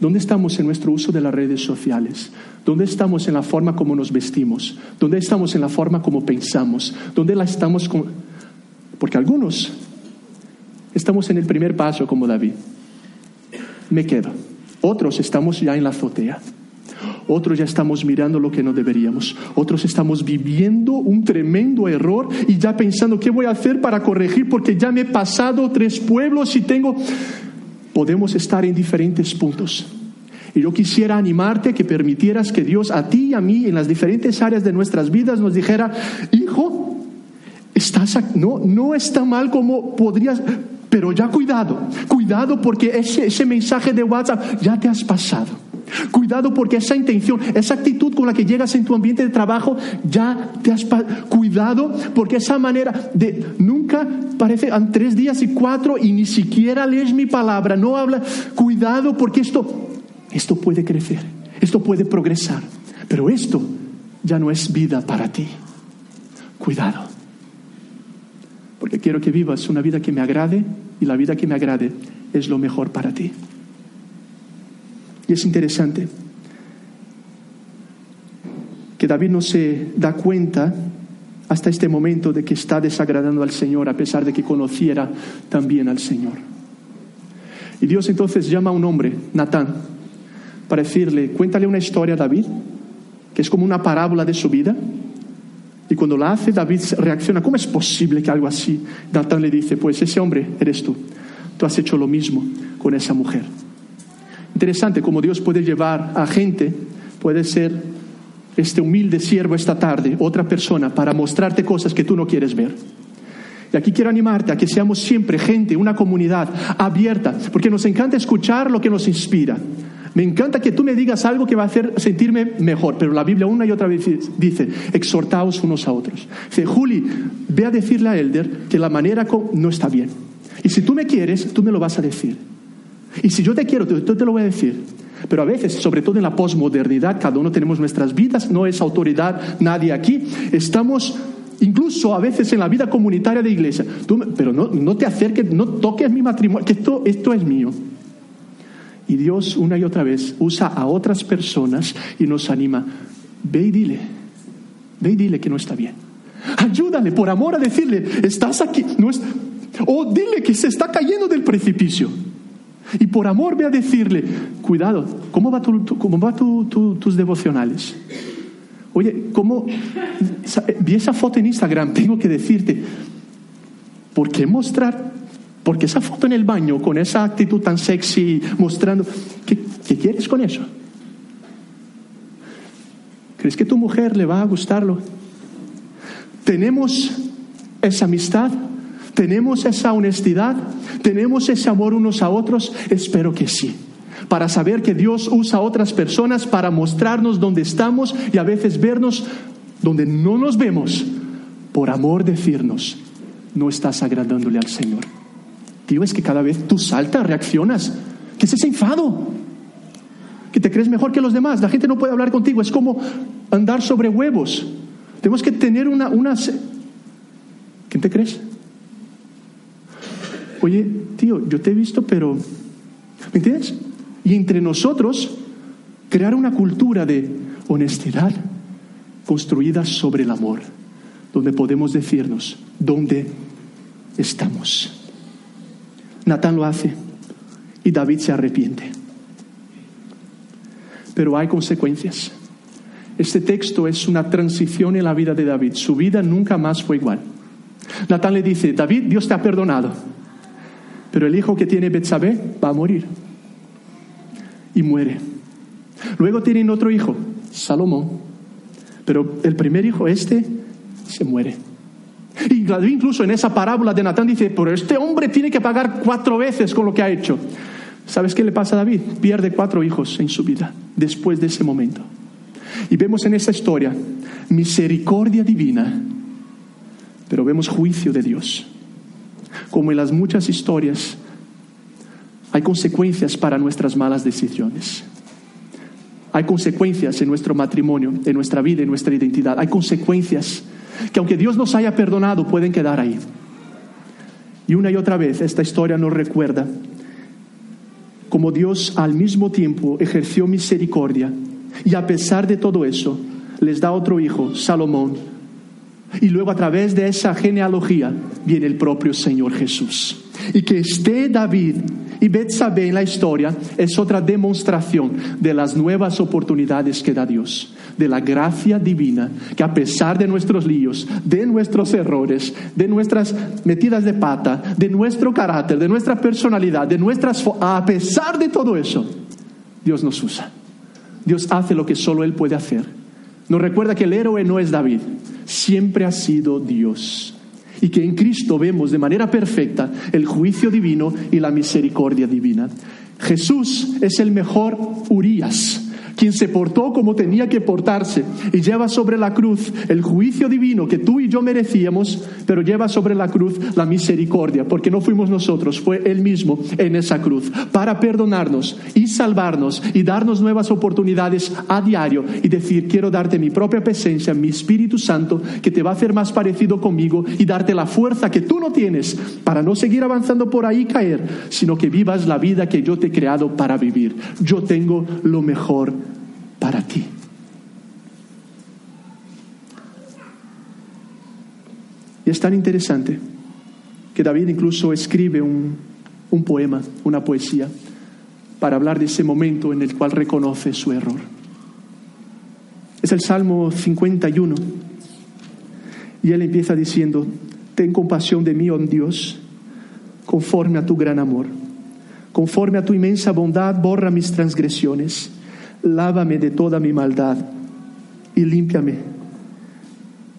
¿Dónde estamos en nuestro uso de las redes sociales? ¿Dónde estamos en la forma como nos vestimos? ¿Dónde estamos en la forma como pensamos? ¿Dónde la estamos con... Porque algunos estamos en el primer paso como David. Me quedo. Otros estamos ya en la azotea. Otros ya estamos mirando lo que no deberíamos. Otros estamos viviendo un tremendo error y ya pensando qué voy a hacer para corregir porque ya me he pasado tres pueblos y tengo... Podemos estar en diferentes puntos. Y yo quisiera animarte que permitieras que Dios a ti y a mí en las diferentes áreas de nuestras vidas nos dijera, hijo, estás no, no está mal como podrías, pero ya cuidado, cuidado porque ese, ese mensaje de WhatsApp ya te has pasado. Cuidado porque esa intención, esa actitud con la que llegas en tu ambiente de trabajo, ya te has... Cuidado porque esa manera de nunca parece tres días y cuatro y ni siquiera lees mi palabra, no habla. Cuidado porque esto, esto puede crecer, esto puede progresar, pero esto ya no es vida para ti. Cuidado. Porque quiero que vivas una vida que me agrade y la vida que me agrade es lo mejor para ti. Y es interesante que David no se da cuenta hasta este momento de que está desagradando al Señor a pesar de que conociera también al Señor. Y Dios entonces llama a un hombre, Natán, para decirle, cuéntale una historia a David, que es como una parábola de su vida. Y cuando la hace, David reacciona, ¿cómo es posible que algo así? Natán le dice, pues ese hombre eres tú. tú has hecho lo mismo con esa mujer. Interesante cómo Dios puede llevar a gente, puede ser este humilde siervo esta tarde, otra persona, para mostrarte cosas que tú no quieres ver. Y aquí quiero animarte a que seamos siempre gente, una comunidad abierta, porque nos encanta escuchar lo que nos inspira. Me encanta que tú me digas algo que va a hacer sentirme mejor, pero la Biblia una y otra vez dice, exhortaos unos a otros. Dice, Juli, ve a decirle a Elder que la manera no está bien. Y si tú me quieres, tú me lo vas a decir. Y si yo te quiero, yo te lo voy a decir. Pero a veces, sobre todo en la posmodernidad, cada uno tenemos nuestras vidas, no es autoridad nadie aquí. Estamos incluso a veces en la vida comunitaria de iglesia. pero no, no, te acerques, no toques mi matrimonio, que esto, esto es mío. Y Dios una y otra vez usa a otras personas y nos anima. Ve y dile, ve y dile que no está bien. Ayúdale por amor a decirle, estás aquí, no es... o dile que se está cayendo del precipicio. Y por amor ve a decirle, cuidado, ¿cómo va, cómo va tus devocionales? Oye, ¿cómo vi esa foto en Instagram? Tengo que decirte, ¿por qué mostrar porque esa foto en el baño, con esa actitud tan sexy, mostrando, ¿qué, quieres con eso? ¿Crees que tu mujer le va a gustarlo? ¿Tenemos esa amistad? ¿Tenemos esa honestidad? ¿Tenemos ese amor unos a otros? Espero que sí. Para saber que Dios usa a otras personas para mostrarnos dónde estamos y a veces vernos donde no nos vemos, por amor decirnos, no estás agradándole al Señor. Tío, es que cada vez tú saltas, reaccionas. ¿Qué es ese enfado? Que te crees mejor que los demás. La gente no puede hablar contigo. Es como andar sobre huevos. Tenemos que tener una... una... ¿Quién te crees? Oye, tío, yo te he visto, pero... ¿Me entiendes? Y entre nosotros, crear una cultura de honestidad construida sobre el amor, donde podemos decirnos dónde estamos. Natán lo hace y David se arrepiente. Pero hay consecuencias. Este texto es una transición en la vida de David. Su vida nunca más fue igual. Natán le dice, David, Dios te ha perdonado, pero el hijo que tiene Betsabé va a morir. Y muere. Luego tienen otro hijo, Salomón, pero el primer hijo, este, se muere. Y incluso en esa parábola de Natán dice, pero este hombre tiene que pagar cuatro veces con lo que ha hecho. ¿Sabes qué le pasa a David? Pierde cuatro hijos en su vida después de ese momento. Y vemos en esa historia misericordia divina, pero vemos juicio de Dios. Como en las muchas historias, hay consecuencias para nuestras malas decisiones. Hay consecuencias en nuestro matrimonio, en nuestra vida, en nuestra identidad. Hay consecuencias que aunque Dios nos haya perdonado, pueden quedar ahí. Y una y otra vez esta historia nos recuerda cómo Dios al mismo tiempo ejerció misericordia y a pesar de todo eso les da otro hijo, Salomón. Y luego a través de esa genealogía viene el propio Señor Jesús. Y que esté David y Betsabé en la historia es otra demostración de las nuevas oportunidades que da Dios, de la gracia divina, que a pesar de nuestros líos, de nuestros errores, de nuestras metidas de pata, de nuestro carácter, de nuestra personalidad, de nuestras... A pesar de todo eso, Dios nos usa. Dios hace lo que solo Él puede hacer. Nos recuerda que el héroe no es David, siempre ha sido Dios y que en Cristo vemos de manera perfecta el juicio divino y la misericordia divina. Jesús es el mejor Urias quien se portó como tenía que portarse y lleva sobre la cruz el juicio divino que tú y yo merecíamos, pero lleva sobre la cruz la misericordia, porque no fuimos nosotros, fue Él mismo en esa cruz, para perdonarnos y salvarnos y darnos nuevas oportunidades a diario y decir, quiero darte mi propia presencia, mi Espíritu Santo, que te va a hacer más parecido conmigo y darte la fuerza que tú no tienes para no seguir avanzando por ahí y caer, sino que vivas la vida que yo te he creado para vivir. Yo tengo lo mejor ti. Y es tan interesante que David incluso escribe un, un poema, una poesía, para hablar de ese momento en el cual reconoce su error. Es el Salmo 51. Y él empieza diciendo, ten compasión de mí, oh Dios, conforme a tu gran amor. Conforme a tu inmensa bondad, borra mis transgresiones, lávame de toda mi maldad y límpiame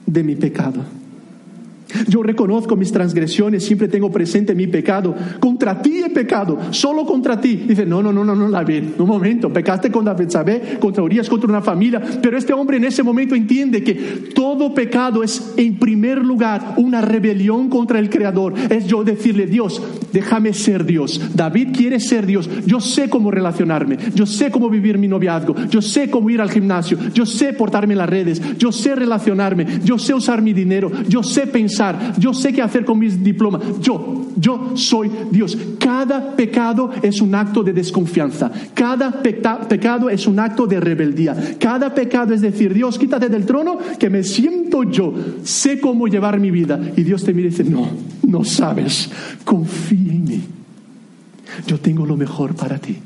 de mi pecado. Yo reconozco mis transgresiones, siempre tengo presente mi pecado. Contra ti he pecado, solo contra ti. Dice, no, no, no, no, no, David, un momento, pecaste contra Betsabé, contra Urias, contra una familia. Pero este hombre en ese momento entiende que todo pecado es en primer lugar una rebelión contra el Creador. Es yo decirle, Dios, déjame ser Dios. David quiere ser Dios. Yo sé cómo relacionarme, yo sé cómo vivir mi noviazgo, yo sé cómo ir al gimnasio, yo sé portarme en las redes, yo sé relacionarme, yo sé usar mi dinero, yo sé pensar yo sé qué hacer con mis diplomas. Yo, yo soy Dios. Cada pecado es un acto de desconfianza. Cada pecado es un acto de rebeldía. Cada pecado es decir, Dios, quítate del trono que me siento yo. Sé cómo llevar mi vida. Y Dios te mira y dice, no, no sabes. Confía en mí. Yo tengo lo mejor para ti.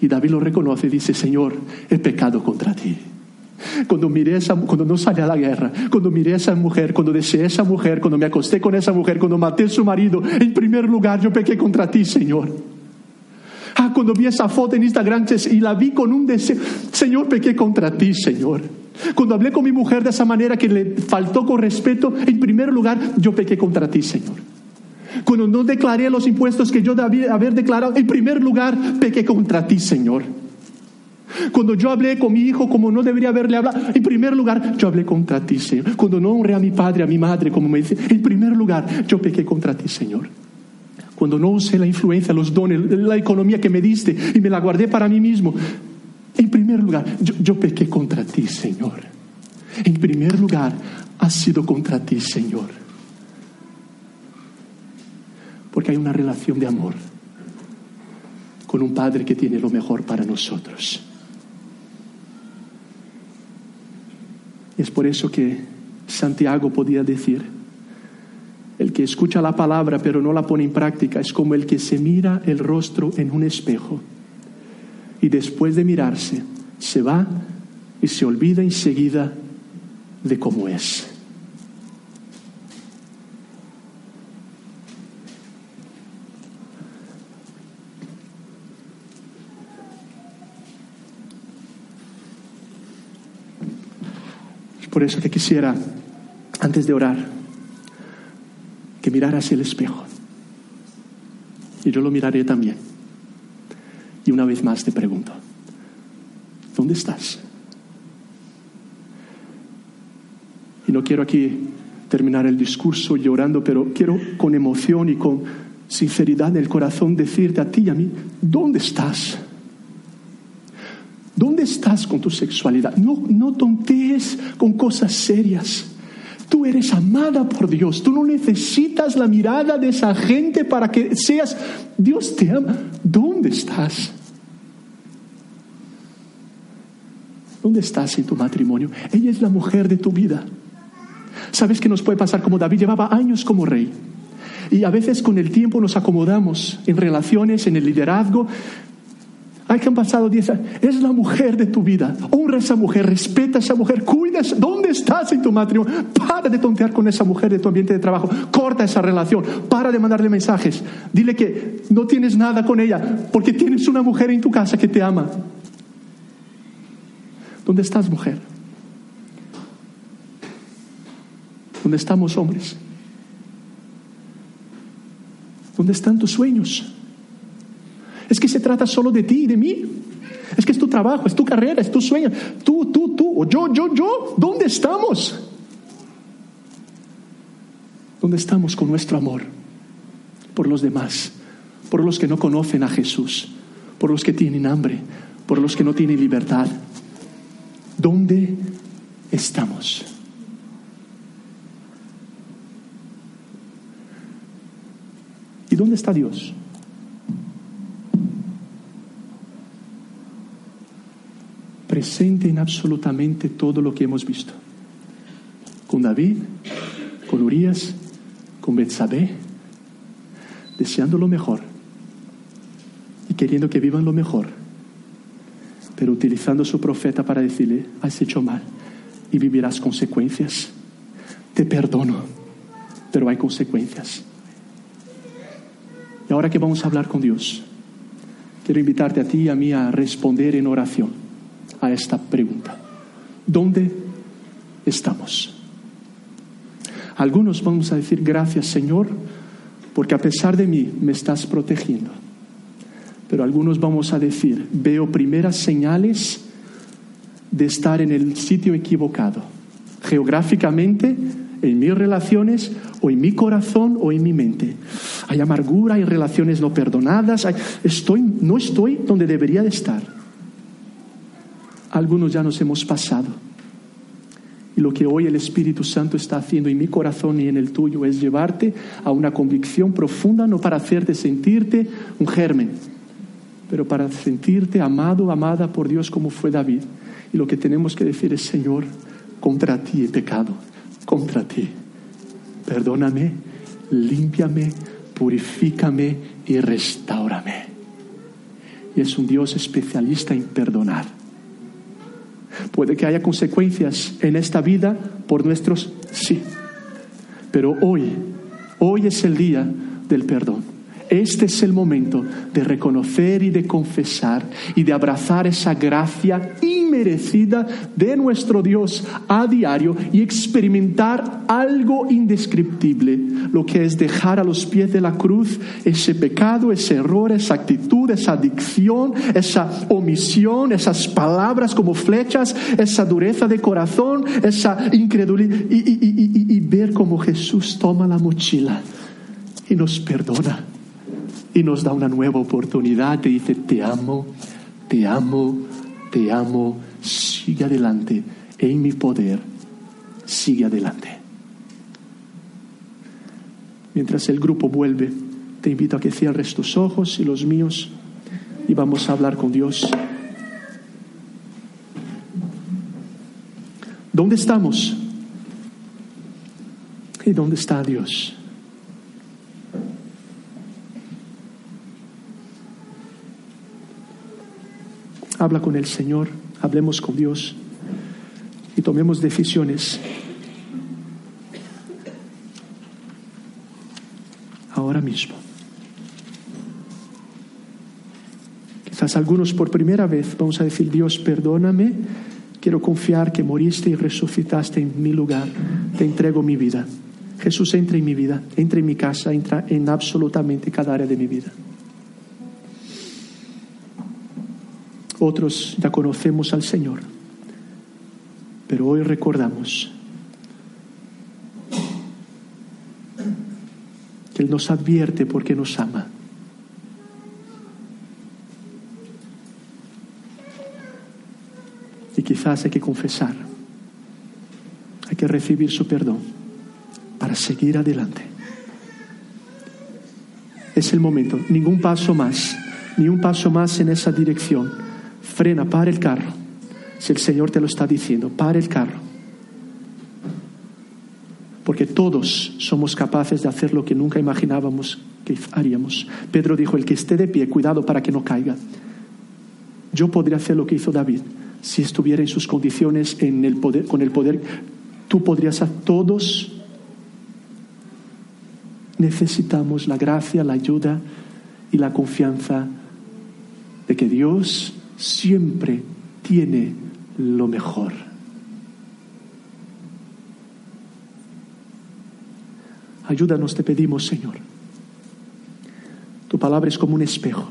Y David lo reconoce y dice, Señor, he pecado contra ti. Cuando miré esa, cuando no salí a la guerra, cuando miré a esa mujer, cuando deseé a esa mujer, cuando me acosté con esa mujer, cuando maté a su marido, en primer lugar yo pequé contra ti, Señor. Ah, cuando vi esa foto en Instagram y la vi con un deseo, Señor, pequé contra ti, Señor. Cuando hablé con mi mujer de esa manera que le faltó con respeto, en primer lugar yo pequé contra ti, Señor. Cuando no declaré los impuestos que yo debía haber declarado, en primer lugar pequé contra ti, Señor. Cuando yo hablé con mi hijo como no debería haberle hablado, en primer lugar, yo hablé contra ti, Señor. Cuando no honré a mi padre, a mi madre, como me dice, en primer lugar, yo pequé contra ti, Señor. Cuando no usé la influencia, los dones, la economía que me diste y me la guardé para mí mismo, en primer lugar, yo, yo pequé contra ti, Señor. En primer lugar, ha sido contra ti, Señor. Porque hay una relación de amor con un Padre que tiene lo mejor para nosotros. Es por eso que Santiago podía decir, el que escucha la palabra pero no la pone en práctica es como el que se mira el rostro en un espejo y después de mirarse se va y se olvida enseguida de cómo es. Por eso que quisiera, antes de orar, que miraras el espejo. Y yo lo miraré también. Y una vez más te pregunto, ¿dónde estás? Y no quiero aquí terminar el discurso llorando, pero quiero con emoción y con sinceridad del corazón decirte a ti y a mí, ¿dónde estás? ¿Dónde estás con tu sexualidad? No, no tontees con cosas serias. Tú eres amada por Dios. Tú no necesitas la mirada de esa gente para que seas... Dios te ama. ¿Dónde estás? ¿Dónde estás en tu matrimonio? Ella es la mujer de tu vida. ¿Sabes qué nos puede pasar como David llevaba años como rey? Y a veces con el tiempo nos acomodamos en relaciones, en el liderazgo, Ay, que han pasado 10 años. Es la mujer de tu vida. Honra a esa mujer, respeta a esa mujer, cuida. ¿Dónde estás en tu matrimonio? Para de tontear con esa mujer de tu ambiente de trabajo. Corta esa relación. Para de mandarle mensajes. Dile que no tienes nada con ella porque tienes una mujer en tu casa que te ama. ¿Dónde estás, mujer? ¿Dónde estamos, hombres? ¿Dónde están tus sueños? Es que se trata solo de ti y de mí. Es que es tu trabajo, es tu carrera, es tu sueño. Tú, tú, tú, o yo, yo, yo. ¿Dónde estamos? ¿Dónde estamos con nuestro amor por los demás? Por los que no conocen a Jesús, por los que tienen hambre, por los que no tienen libertad. ¿Dónde estamos? ¿Y dónde está Dios? Presente en absolutamente todo lo que hemos visto. Con David, con Urias, con Betsabé, deseando lo mejor y queriendo que vivan lo mejor, pero utilizando a su profeta para decirle, has hecho mal y vivirás consecuencias. Te perdono, pero hay consecuencias. Y ahora que vamos a hablar con Dios, quiero invitarte a ti y a mí a responder en oración a esta pregunta. ¿Dónde estamos? Algunos vamos a decir gracias Señor, porque a pesar de mí me estás protegiendo. Pero algunos vamos a decir, veo primeras señales de estar en el sitio equivocado, geográficamente, en mis relaciones, o en mi corazón, o en mi mente. Hay amargura, hay relaciones no perdonadas, estoy, no estoy donde debería de estar. Algunos ya nos hemos pasado. Y lo que hoy el Espíritu Santo está haciendo en mi corazón y en el tuyo es llevarte a una convicción profunda, no para hacerte sentirte un germen, pero para sentirte amado, amada por Dios como fue David y lo que tenemos que decir es, Señor, contra ti he pecado, contra ti. Perdóname, límpiame, purifícame y restaurame. Y es un Dios especialista en perdonar. Puede que haya consecuencias en esta vida por nuestros sí. Pero hoy, hoy es el día del perdón. Este es el momento de reconocer y de confesar y de abrazar esa gracia inmerecida de nuestro Dios a diario y experimentar algo indescriptible, lo que es dejar a los pies de la cruz ese pecado, ese error, esa actitud, esa adicción, esa omisión, esas palabras como flechas, esa dureza de corazón, esa incredulidad y, ver cómo Jesús toma la mochila y nos perdona y nos da una nueva oportunidad. Te dice, te amo, te amo, te amo, sigue adelante, en mi poder, sigue adelante. Mientras el grupo vuelve, te invito a que cierres tus ojos y los míos y vamos a hablar con Dios. ¿Dónde estamos? ¿Y dónde está Dios? Habla con el Señor, hablemos con Dios y tomemos decisiones. Ahora mismo. Quizás algunos por primera vez vamos a decir, Dios, perdóname, quiero confiar que moriste y resucitaste en mi lugar, te entrego mi vida. Jesús entra en mi vida, entra en mi casa, entra en absolutamente cada área de mi vida. Otros ya conocemos al Señor, pero hoy recordamos que Él nos advierte porque nos ama. Y quizás hay que confesar, hay que recibir su perdón para seguir adelante. Es el momento, ningún paso más, ni un paso más en esa dirección frena, para el carro. Si el Señor te lo está diciendo, para el carro. Porque todos somos capaces de hacer lo que nunca imaginábamos que haríamos. Pedro dijo, el que esté de pie, cuidado para que no caiga. Yo podría hacer lo que hizo David si estuviera en sus condiciones en el poder, con el poder. Tú podrías hacer todos. Necesitamos la gracia, la ayuda y la confianza de que Dios siempre tiene lo mejor. Ayúdanos, te pedimos, Señor. Tu palabra es como un espejo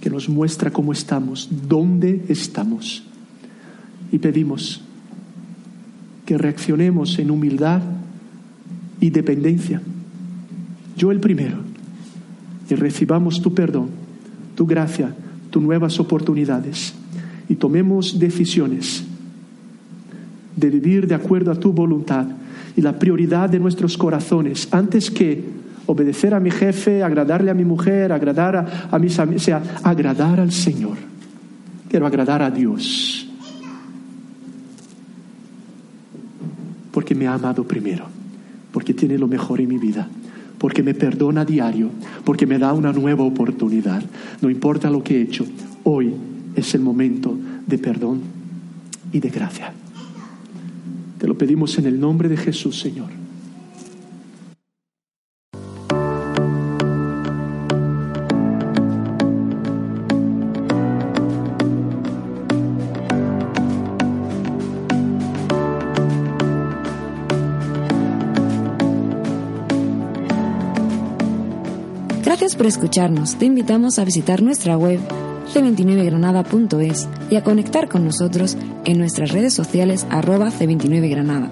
que nos muestra cómo estamos, dónde estamos. Y pedimos que reaccionemos en humildad y dependencia. Yo el primero. Y recibamos tu perdón, tu gracia nuevas oportunidades y tomemos decisiones de vivir de acuerdo a tu voluntad y la prioridad de nuestros corazones antes que obedecer a mi jefe, agradarle a mi mujer, agradar a, mis amigos, sea, agradar al Señor. Quiero agradar a Dios. Porque me ha amado primero, porque tiene lo mejor en mi vida porque me perdona diario, porque me da una nueva oportunidad. No importa lo que he hecho, hoy es el momento de perdón y de gracia. Te lo pedimos en el nombre de Jesús, Señor. Por escucharnos. Te invitamos a visitar nuestra web c29granada.es y a conectar con nosotros en nuestras redes sociales arroba c29granada.